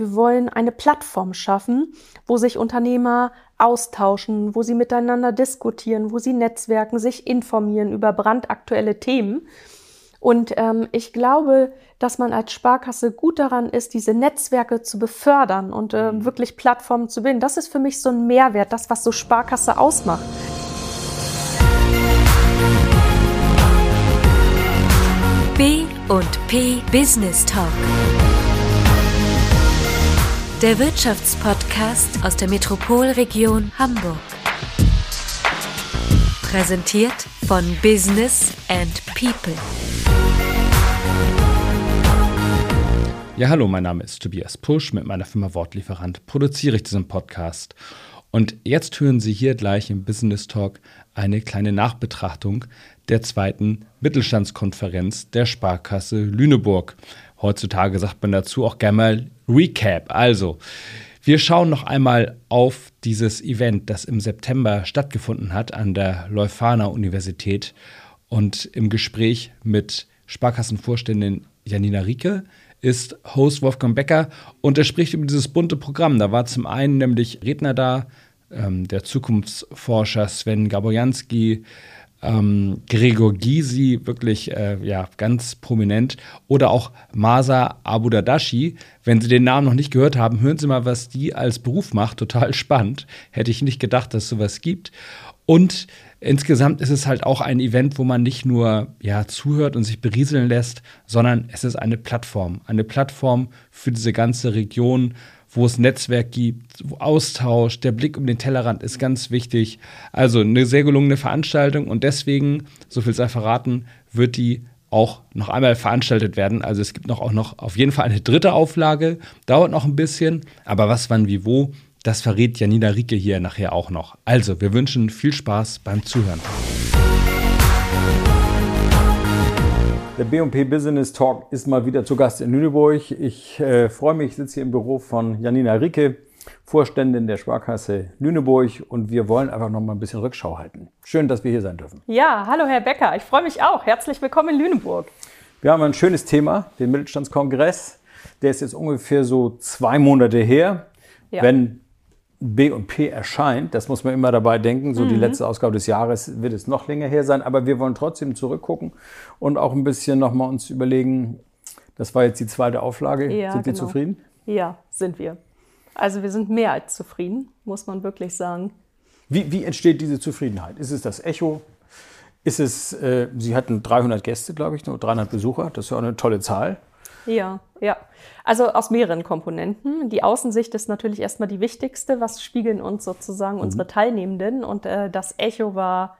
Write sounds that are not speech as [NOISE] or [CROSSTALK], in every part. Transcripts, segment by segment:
wir wollen eine Plattform schaffen, wo sich Unternehmer austauschen, wo sie miteinander diskutieren, wo sie netzwerken, sich informieren über brandaktuelle Themen. Und ähm, ich glaube, dass man als Sparkasse gut daran ist, diese Netzwerke zu befördern und äh, wirklich Plattformen zu bilden. Das ist für mich so ein Mehrwert, das, was so Sparkasse ausmacht. B und P Business Talk. Der Wirtschaftspodcast aus der Metropolregion Hamburg. Präsentiert von Business and People. Ja, hallo, mein Name ist Tobias Pusch. Mit meiner Firma Wortlieferant produziere ich diesen Podcast. Und jetzt hören Sie hier gleich im Business Talk eine kleine Nachbetrachtung der zweiten Mittelstandskonferenz der Sparkasse Lüneburg. Heutzutage sagt man dazu auch gerne mal Recap. Also, wir schauen noch einmal auf dieses Event, das im September stattgefunden hat an der Leuphana Universität und im Gespräch mit Sparkassenvorständin Janina Rieke ist Host Wolfgang Becker und er spricht über dieses bunte Programm. Da war zum einen nämlich Redner da, ähm, der Zukunftsforscher Sven Gabojanski, ähm, Gregor Gysi, wirklich äh, ja, ganz prominent, oder auch Masa Abudadashi. Wenn Sie den Namen noch nicht gehört haben, hören Sie mal, was die als Beruf macht. Total spannend. Hätte ich nicht gedacht, dass es sowas gibt. Und insgesamt ist es halt auch ein Event, wo man nicht nur ja, zuhört und sich berieseln lässt, sondern es ist eine Plattform. Eine Plattform für diese ganze Region, wo es Netzwerk gibt, Austausch, der Blick um den Tellerrand ist ganz wichtig. Also eine sehr gelungene Veranstaltung und deswegen, so viel sei verraten, wird die auch noch einmal veranstaltet werden. Also es gibt noch auch noch auf jeden Fall eine dritte Auflage, dauert noch ein bisschen, aber was, wann, wie, wo, das verrät Janina Rieke hier nachher auch noch. Also, wir wünschen viel Spaß beim Zuhören. Der B&P Business Talk ist mal wieder zu Gast in Lüneburg. Ich äh, freue mich, ich sitze hier im Büro von Janina Ricke, Vorständin der Sparkasse Lüneburg und wir wollen einfach noch mal ein bisschen Rückschau halten. Schön, dass wir hier sein dürfen. Ja, hallo Herr Becker, ich freue mich auch. Herzlich willkommen in Lüneburg. Wir haben ein schönes Thema, den Mittelstandskongress. Der ist jetzt ungefähr so zwei Monate her. Ja. Wenn B und P erscheint, das muss man immer dabei denken, so mhm. die letzte Ausgabe des Jahres wird es noch länger her sein, aber wir wollen trotzdem zurückgucken und auch ein bisschen nochmal uns überlegen, das war jetzt die zweite Auflage, ja, sind wir genau. zufrieden? Ja, sind wir. Also wir sind mehr als zufrieden, muss man wirklich sagen. Wie, wie entsteht diese Zufriedenheit? Ist es das Echo? Ist es, äh, Sie hatten 300 Gäste, glaube ich, nur 300 Besucher, das ist ja auch eine tolle Zahl. Ja, ja. Also aus mehreren Komponenten. Die Außensicht ist natürlich erstmal die wichtigste. Was spiegeln uns sozusagen mhm. unsere Teilnehmenden? Und äh, das Echo war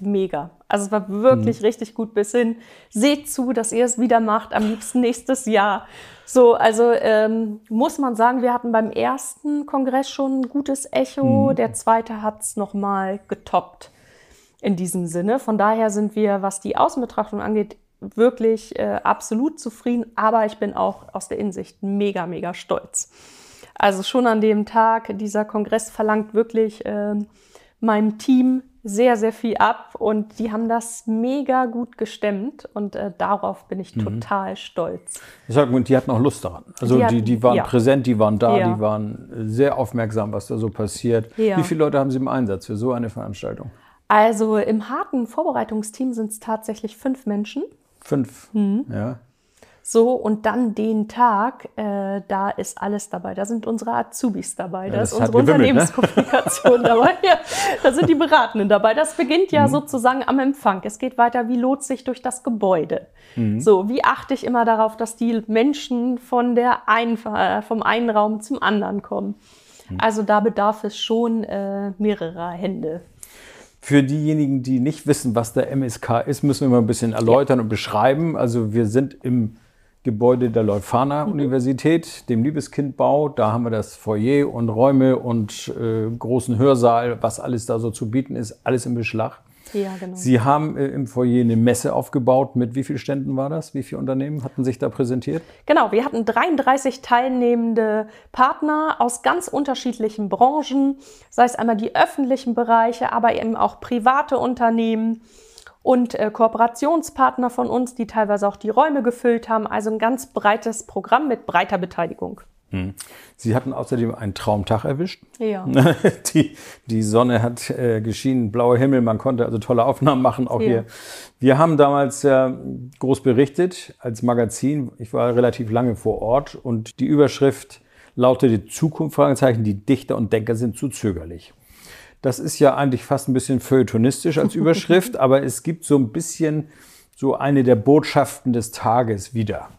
mega. Also es war wirklich mhm. richtig gut bis hin. Seht zu, dass ihr es wieder macht, am liebsten nächstes Jahr. So, also ähm, muss man sagen, wir hatten beim ersten Kongress schon ein gutes Echo. Mhm. Der zweite hat es nochmal getoppt in diesem Sinne. Von daher sind wir, was die Außenbetrachtung angeht, wirklich äh, absolut zufrieden, aber ich bin auch aus der Innensicht mega, mega stolz. Also schon an dem Tag, dieser Kongress verlangt wirklich äh, meinem Team sehr, sehr viel ab und die haben das mega gut gestemmt und äh, darauf bin ich mhm. total stolz. Ich sag, und die hatten auch Lust daran. Also die, hatten, die, die waren ja. präsent, die waren da, ja. die waren sehr aufmerksam, was da so passiert. Ja. Wie viele Leute haben Sie im Einsatz für so eine Veranstaltung? Also im harten Vorbereitungsteam sind es tatsächlich fünf Menschen. Fünf, mhm. ja. So, und dann den Tag, äh, da ist alles dabei. Da sind unsere Azubis dabei, ja, da ist unsere ne? Unternehmenskommunikation ne? dabei, [LAUGHS] ja, da sind die Beratenden dabei. Das beginnt ja mhm. sozusagen am Empfang. Es geht weiter, wie lohnt sich durch das Gebäude? Mhm. So, wie achte ich immer darauf, dass die Menschen von der einen, äh, vom einen Raum zum anderen kommen? Mhm. Also da bedarf es schon äh, mehrerer Hände. Für diejenigen, die nicht wissen, was der MSK ist, müssen wir mal ein bisschen erläutern ja. und beschreiben. Also wir sind im Gebäude der Leuphana mhm. Universität, dem Liebeskindbau. Da haben wir das Foyer und Räume und äh, großen Hörsaal, was alles da so zu bieten ist, alles im Beschlag. Ja, genau. Sie haben äh, im Foyer eine Messe aufgebaut. Mit wie vielen Ständen war das? Wie viele Unternehmen hatten sich da präsentiert? Genau, wir hatten 33 teilnehmende Partner aus ganz unterschiedlichen Branchen, sei es einmal die öffentlichen Bereiche, aber eben auch private Unternehmen und äh, Kooperationspartner von uns, die teilweise auch die Räume gefüllt haben. Also ein ganz breites Programm mit breiter Beteiligung. Sie hatten außerdem einen Traumtag erwischt. Ja. [LAUGHS] Die, die Sonne hat äh, geschienen, blauer Himmel, man konnte also tolle Aufnahmen machen, auch Ja. hier. Wir haben damals äh, groß berichtet als Magazin. Ich war relativ lange vor Ort und die Überschrift lautete Zukunft, Fragezeichen, die Dichter und Denker sind zu zögerlich. Das ist ja eigentlich fast ein bisschen feuilletonistisch als [LAUGHS] Überschrift, aber es gibt so ein bisschen so eine der Botschaften des Tages wieder.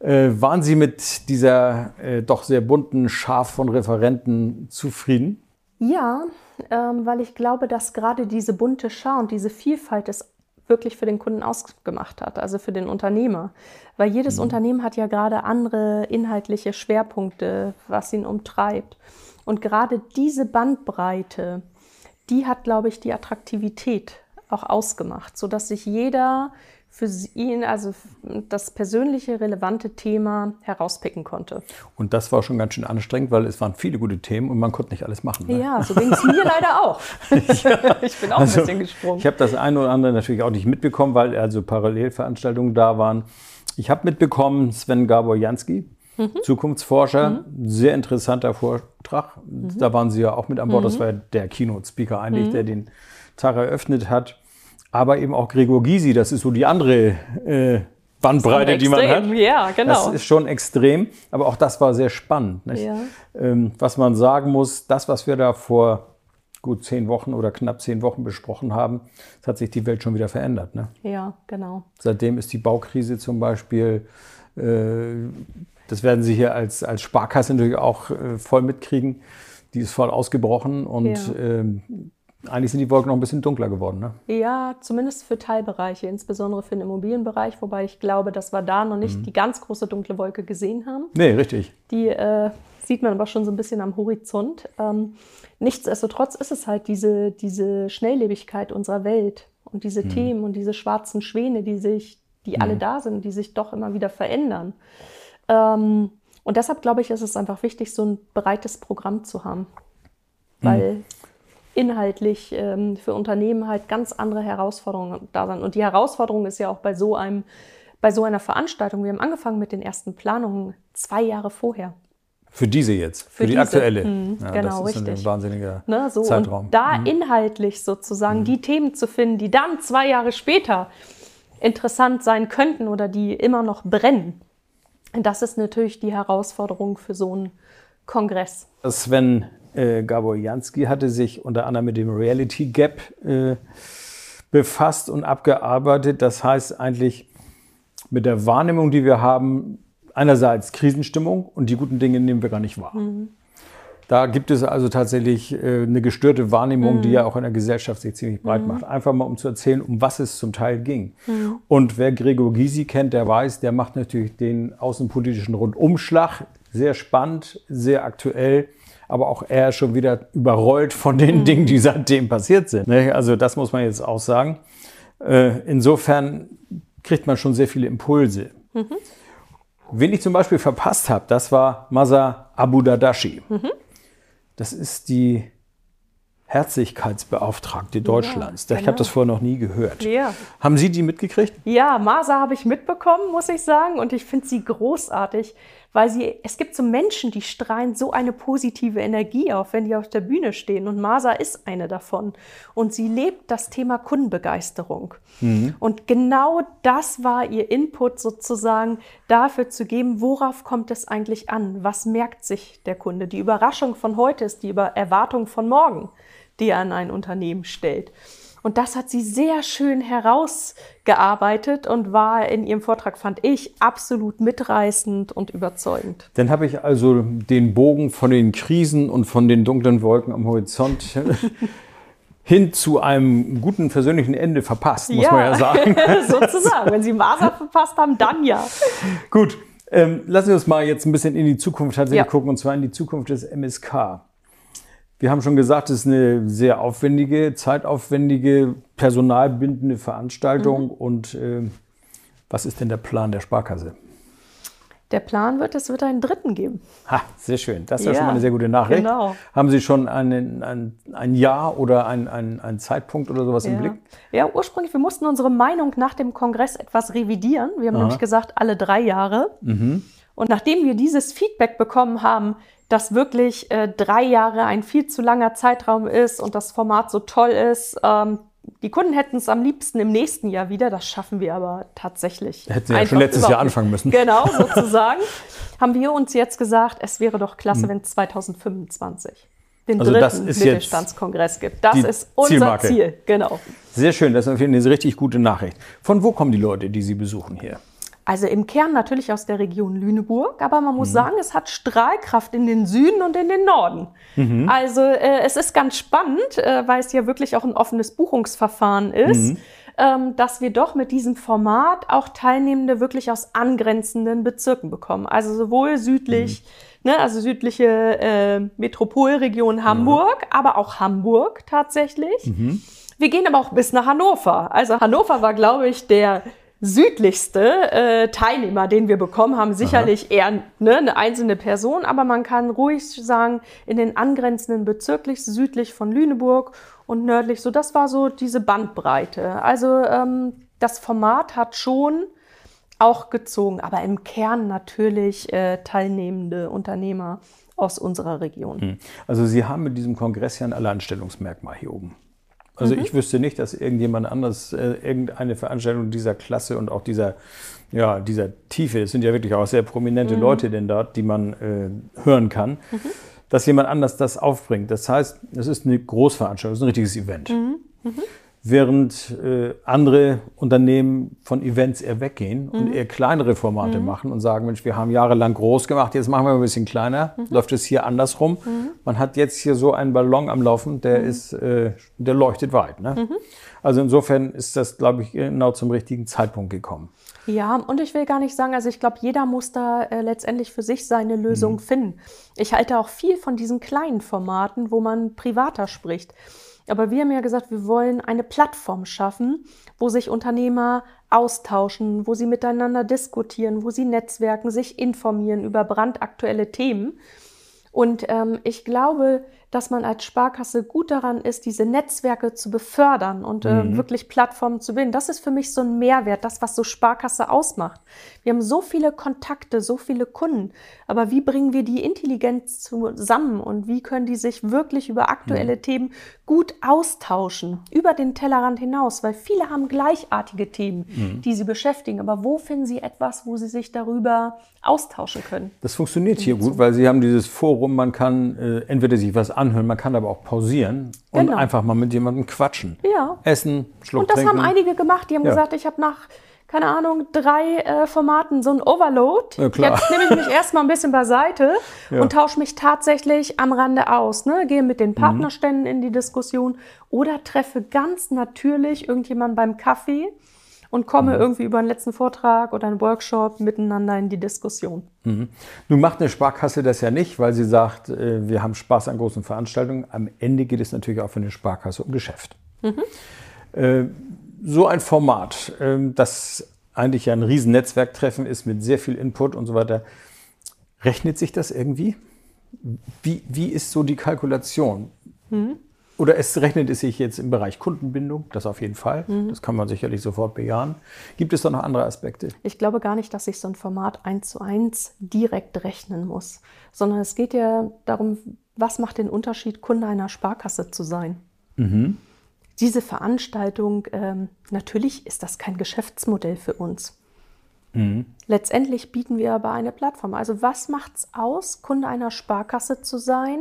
Äh, waren Sie mit dieser äh, doch sehr bunten Schar von Referenten zufrieden? Ja, ähm, weil ich glaube, dass gerade diese bunte Schar und diese Vielfalt es wirklich für den Kunden ausgemacht hat, also für den Unternehmer. Weil jedes Unternehmen hat ja gerade andere inhaltliche Schwerpunkte, was ihn umtreibt. Und gerade diese Bandbreite, die hat, glaube ich, die Attraktivität auch ausgemacht, sodass sich jeder für ihn, also das persönliche, relevante Thema herauspicken konnte. Und das war schon ganz schön anstrengend, weil es waren viele gute Themen und man konnte nicht alles machen. ne? Ja, so ging es mir leider auch. [LAUGHS] ich bin auch Also, ein bisschen gesprungen. Ich habe das eine oder andere natürlich auch nicht mitbekommen, weil also Parallelveranstaltungen da waren. Ich habe mitbekommen, Sven Gabor Jansky, Mhm. Zukunftsforscher, sehr interessanter Vortrag. Mhm. Da waren Sie ja auch mit an Bord. Das war ja der Keynote-Speaker eigentlich, der den Tag eröffnet hat. Aber eben auch Gregor Gysi, das ist so die andere äh, Bandbreite, die man hat. Ja, genau. Das ist schon extrem, aber auch das war sehr spannend. Nicht? Ja. Ähm, was man sagen muss, das, was wir da vor gut zehn Wochen oder knapp zehn Wochen besprochen haben, das hat sich die Welt schon wieder verändert. Ne? ja, genau. Seitdem ist die Baukrise zum Beispiel, äh, das werden Sie hier als, als Sparkasse natürlich auch äh, voll mitkriegen, die ist voll ausgebrochen und Ja. ähm, eigentlich sind die Wolken noch ein bisschen dunkler geworden. Ne? Ja, zumindest für Teilbereiche, insbesondere für den Immobilienbereich, wobei ich glaube, dass wir da noch nicht die ganz große dunkle Wolke gesehen haben. Nee, richtig. Die äh, sieht man aber schon so ein bisschen am Horizont. Ähm, nichtsdestotrotz ist es halt diese, diese Schnelllebigkeit unserer Welt und diese Themen und diese schwarzen Schwäne, die sich, die alle da sind, die sich doch immer wieder verändern. Ähm, und deshalb glaube ich, ist es einfach wichtig, so ein breites Programm zu haben. Weil inhaltlich ähm, für Unternehmen halt ganz andere Herausforderungen da sind. Und die Herausforderung ist ja auch bei so einem, bei so einer Veranstaltung. Wir haben angefangen mit den ersten Planungen zwei Jahre vorher. Für diese jetzt, für, Für die diese. aktuelle. Mhm, ja, genau, das ist ein richtig. wahnsinniger Ne, so, Zeitraum. Mhm. Und da inhaltlich sozusagen die Themen zu finden, die dann zwei Jahre später interessant sein könnten oder die immer noch brennen, das ist natürlich die Herausforderung für so einen Kongress. Sven äh, Gabor Jansky hatte sich unter anderem mit dem Reality Gap äh, befasst und abgearbeitet. Das heißt eigentlich mit der Wahrnehmung, die wir haben, einerseits Krisenstimmung und die guten Dinge nehmen wir gar nicht wahr. Da gibt es also tatsächlich äh, eine gestörte Wahrnehmung, die ja auch in der Gesellschaft sich ziemlich breit macht. Einfach mal, um zu erzählen, um was es zum Teil ging. Und wer Gregor Gysi kennt, der weiß, der macht natürlich den außenpolitischen Rundumschlag. Sehr spannend, sehr aktuell, aber auch er ist schon wieder überrollt von den Dingen, die seitdem passiert sind. ne? Also das muss man jetzt auch sagen. Äh, Insofern kriegt man schon sehr viele Impulse. Wen ich zum Beispiel verpasst habe, das war Masa Abu Dadashi. Das ist die Herzlichkeitsbeauftragte Deutschlands. ich genau. habe das vorher noch nie gehört. Ja. Haben Sie die mitgekriegt? Ja, Masa habe ich mitbekommen, muss ich sagen. Und ich finde sie großartig, weil sie, es gibt so Menschen, die strahlen so eine positive Energie auf, wenn die auf der Bühne stehen. Und Masa ist eine davon. Und sie lebt das Thema Kundenbegeisterung. Und genau das war ihr Input sozusagen dafür zu geben, worauf kommt es eigentlich an? Was merkt sich der Kunde? Die Überraschung von heute ist die Erwartung von morgen, die er an ein Unternehmen stellt. Und das hat sie sehr schön herausgearbeitet und war in ihrem Vortrag, fand ich, absolut mitreißend und überzeugend. Dann habe ich also den Bogen von den Krisen und von den dunklen Wolken am Horizont [LAUGHS] hin zu einem guten persönlichen Ende verpasst, muss man ja sagen. [LAUGHS] sozusagen. Wenn Sie Masa verpasst haben, dann ja. Gut, ähm, lassen wir uns mal jetzt ein bisschen in die Zukunft tatsächlich Ja. gucken, und zwar in die Zukunft des MSK. Wir haben schon gesagt, es ist eine sehr aufwendige, zeitaufwendige, personalbindende Veranstaltung. Mhm. Und ähm, was ist denn der Plan der Sparkasse? Der Plan wird, es wird einen dritten geben. Ha, sehr schön. Das ist ja, Ja, schon mal eine sehr gute Nachricht. genau. Haben Sie schon einen, ein, ein Jahr oder ein, ein, einen Zeitpunkt oder sowas im Ja. Blick? ja, ursprünglich, wir mussten unsere Meinung nach dem Kongress etwas revidieren. Wir haben nämlich gesagt, alle drei Jahre. Mhm. Und nachdem wir dieses Feedback bekommen haben, dass wirklich äh, drei Jahre ein viel zu langer Zeitraum ist und das Format so toll ist, ähm, die Kunden hätten es am liebsten im nächsten Jahr wieder, das schaffen wir aber tatsächlich. Hätten sie ja schon letztes Jahr anfangen müssen. Genau, [LAUGHS] sozusagen. haben wir uns jetzt gesagt, es wäre doch klasse, hm. wenn es 2025 den also dritten Mittelstandskongress gibt. Das ist unser Zielmarke. Ziel, genau. Sehr schön, das ist auf jeden Fall eine richtig gute Nachricht. Von wo kommen die Leute, die Sie besuchen hier? Also im Kern natürlich aus der Region Lüneburg, aber man muss mhm. sagen, es hat Strahlkraft in den Süden und in den Norden. Mhm. Also äh, es ist ganz spannend, äh, weil es ja wirklich auch ein offenes Buchungsverfahren ist, mhm. ähm, dass wir doch mit diesem Format auch Teilnehmende wirklich aus angrenzenden Bezirken bekommen. Also sowohl südlich, mhm. ne, also südliche äh, Metropolregion Hamburg, aber auch Hamburg tatsächlich. Mhm. Wir gehen aber auch bis nach Hannover. Also Hannover war, glaube ich, der südlichste äh, Teilnehmer, den wir bekommen haben. Sicherlich Aha. eher ne, eine einzelne Person, aber man kann ruhig sagen, in den angrenzenden bezirklich südlich von Lüneburg und nördlich, so das war so diese Bandbreite. Also ähm, das Format hat schon auch gezogen, aber im Kern natürlich äh, teilnehmende Unternehmer aus unserer Region. Hm. Also Sie haben mit diesem Kongress ja ein Alleinstellungsmerkmal hier oben. Also mhm. ich wüsste nicht, dass irgendjemand anders äh, irgendeine Veranstaltung dieser Klasse und auch dieser, ja, dieser Tiefe, es sind ja wirklich auch sehr prominente mhm. Leute denn dort, die man äh, hören kann, mhm. dass jemand anders das aufbringt. Das heißt, es ist eine Großveranstaltung, es ist ein richtiges Event. Während äh, andere Unternehmen von Events eher weggehen mhm. und eher kleinere Formate mhm. machen und sagen, Mensch, wir haben jahrelang groß gemacht, jetzt machen wir ein bisschen kleiner, mhm. läuft es hier andersrum. Mhm. Man hat jetzt hier so einen Ballon am Laufen, der mhm. ist, äh, der leuchtet weit. Ne? Mhm. Also insofern ist das, glaube ich, genau zum richtigen Zeitpunkt gekommen. Ja, und ich will gar nicht sagen, also ich glaube, jeder muss da äh, letztendlich für sich seine Lösung finden. Ich halte auch viel von diesen kleinen Formaten, wo man privater spricht. Aber wir haben ja gesagt, wir wollen eine Plattform schaffen, wo sich Unternehmer austauschen, wo sie miteinander diskutieren, wo sie netzwerken, sich informieren über brandaktuelle Themen. Und ähm, ich glaube, dass man als Sparkasse gut daran ist, diese Netzwerke zu befördern und äh, mhm. wirklich Plattformen zu bilden. Das ist für mich so ein Mehrwert, das, was so Sparkasse ausmacht. Wir haben so viele Kontakte, so viele Kunden, aber wie bringen wir die intelligent zusammen und wie können die sich wirklich über aktuelle mhm. Themen gut austauschen, über den Tellerrand hinaus, weil viele haben gleichartige Themen, mhm. die sie beschäftigen, aber wo finden sie etwas, wo sie sich darüber austauschen können? Das funktioniert hier gut, weil sie haben dieses Forum, man kann äh, entweder sich was anhören, man kann aber auch pausieren und genau. einfach mal mit jemandem quatschen. Ja. Essen, Schluck Und das trinken. haben einige gemacht. Die haben ja. gesagt, ich habe nach, keine Ahnung, drei äh, Formaten so ein Overload. Ja, klar. Jetzt nehme ich mich [LAUGHS] erstmal ein bisschen beiseite ja. und tausche mich tatsächlich am Rande aus. Ne? Gehe mit den mhm. Partnerständen mhm. in die Diskussion oder treffe ganz natürlich irgendjemanden beim Kaffee und komme mhm. irgendwie über einen letzten Vortrag oder einen Workshop miteinander in die Diskussion. Mhm. Nun macht eine Sparkasse das ja nicht, weil sie sagt, äh, wir haben Spaß an großen Veranstaltungen. Am Ende geht es natürlich auch für eine Sparkasse um Geschäft. Mhm. Äh, so ein Format, äh, das eigentlich ja ein Riesennetzwerktreffen ist mit sehr viel Input und so weiter, rechnet sich das irgendwie? Wie, wie ist so die Kalkulation? Mhm. Oder es rechnet es sich jetzt im Bereich Kundenbindung, das auf jeden Fall. Mhm. Das kann man sicherlich sofort bejahen. Gibt es da noch andere Aspekte? Ich glaube gar nicht, dass sich so ein Format eins zu eins direkt rechnen muss, sondern es geht ja darum, was macht den Unterschied, Kunde einer Sparkasse zu sein. Mhm. Diese Veranstaltung, ähm, natürlich ist das kein Geschäftsmodell für uns. Mhm. Letztendlich bieten wir aber eine Plattform. Also was macht es aus, Kunde einer Sparkasse zu sein,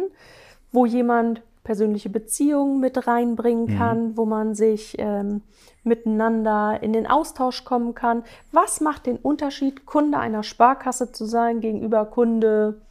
wo jemand persönliche Beziehungen mit reinbringen mhm. kann, mhm. wo man sich ähm, miteinander in den Austausch kommen kann. Was macht den Unterschied, Kunde einer Sparkasse zu sein gegenüber Kunde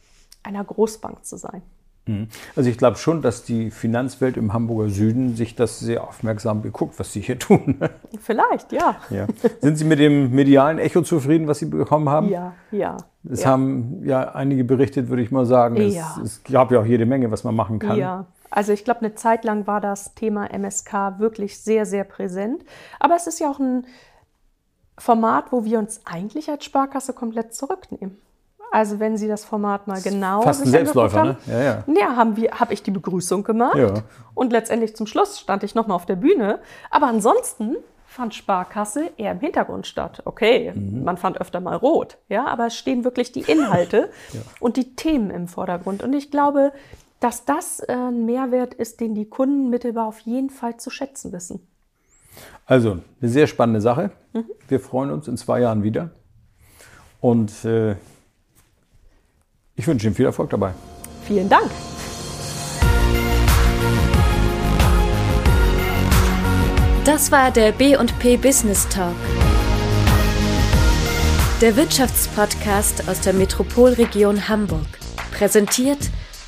einer Großbank zu sein? Mhm. Also ich glaube schon, dass die Finanzwelt im Hamburger Süden sich das sehr aufmerksam beguckt, was Sie hier [LAUGHS] tun. Vielleicht, ja. ja. Sind Sie mit dem medialen Echo zufrieden, was Sie bekommen haben? Ja, ja. Es ja. haben ja einige berichtet, würde ich mal sagen. Es, ja. es gab ja auch jede Menge, was man machen kann. Ja, also ich glaube, eine Zeit lang war das Thema MSK wirklich sehr, sehr präsent. Aber es ist ja auch ein Format, wo wir uns eigentlich als Sparkasse komplett zurücknehmen. Also wenn Sie das Format mal genau Fast ein Selbstläufer, haben, ne? Ja, ja. ja haben wir, habe ich die Begrüßung gemacht ja. und letztendlich zum Schluss stand ich nochmal auf der Bühne. Aber ansonsten fand Sparkasse eher im Hintergrund statt. Okay, mhm. man fand öfter mal rot, ja, aber es stehen wirklich die Inhalte [LAUGHS] ja. und die Themen im Vordergrund. Und ich glaube, dass das äh, ein Mehrwert ist, den die Kunden mittelbar auf jeden Fall zu schätzen wissen. Also, eine sehr spannende Sache. Mhm. Wir freuen uns in zwei Jahren wieder. Und äh, ich wünsche Ihnen viel Erfolg dabei. Vielen Dank. Das war der B&P Business Talk. Der Wirtschaftspodcast aus der Metropolregion Hamburg. Präsentiert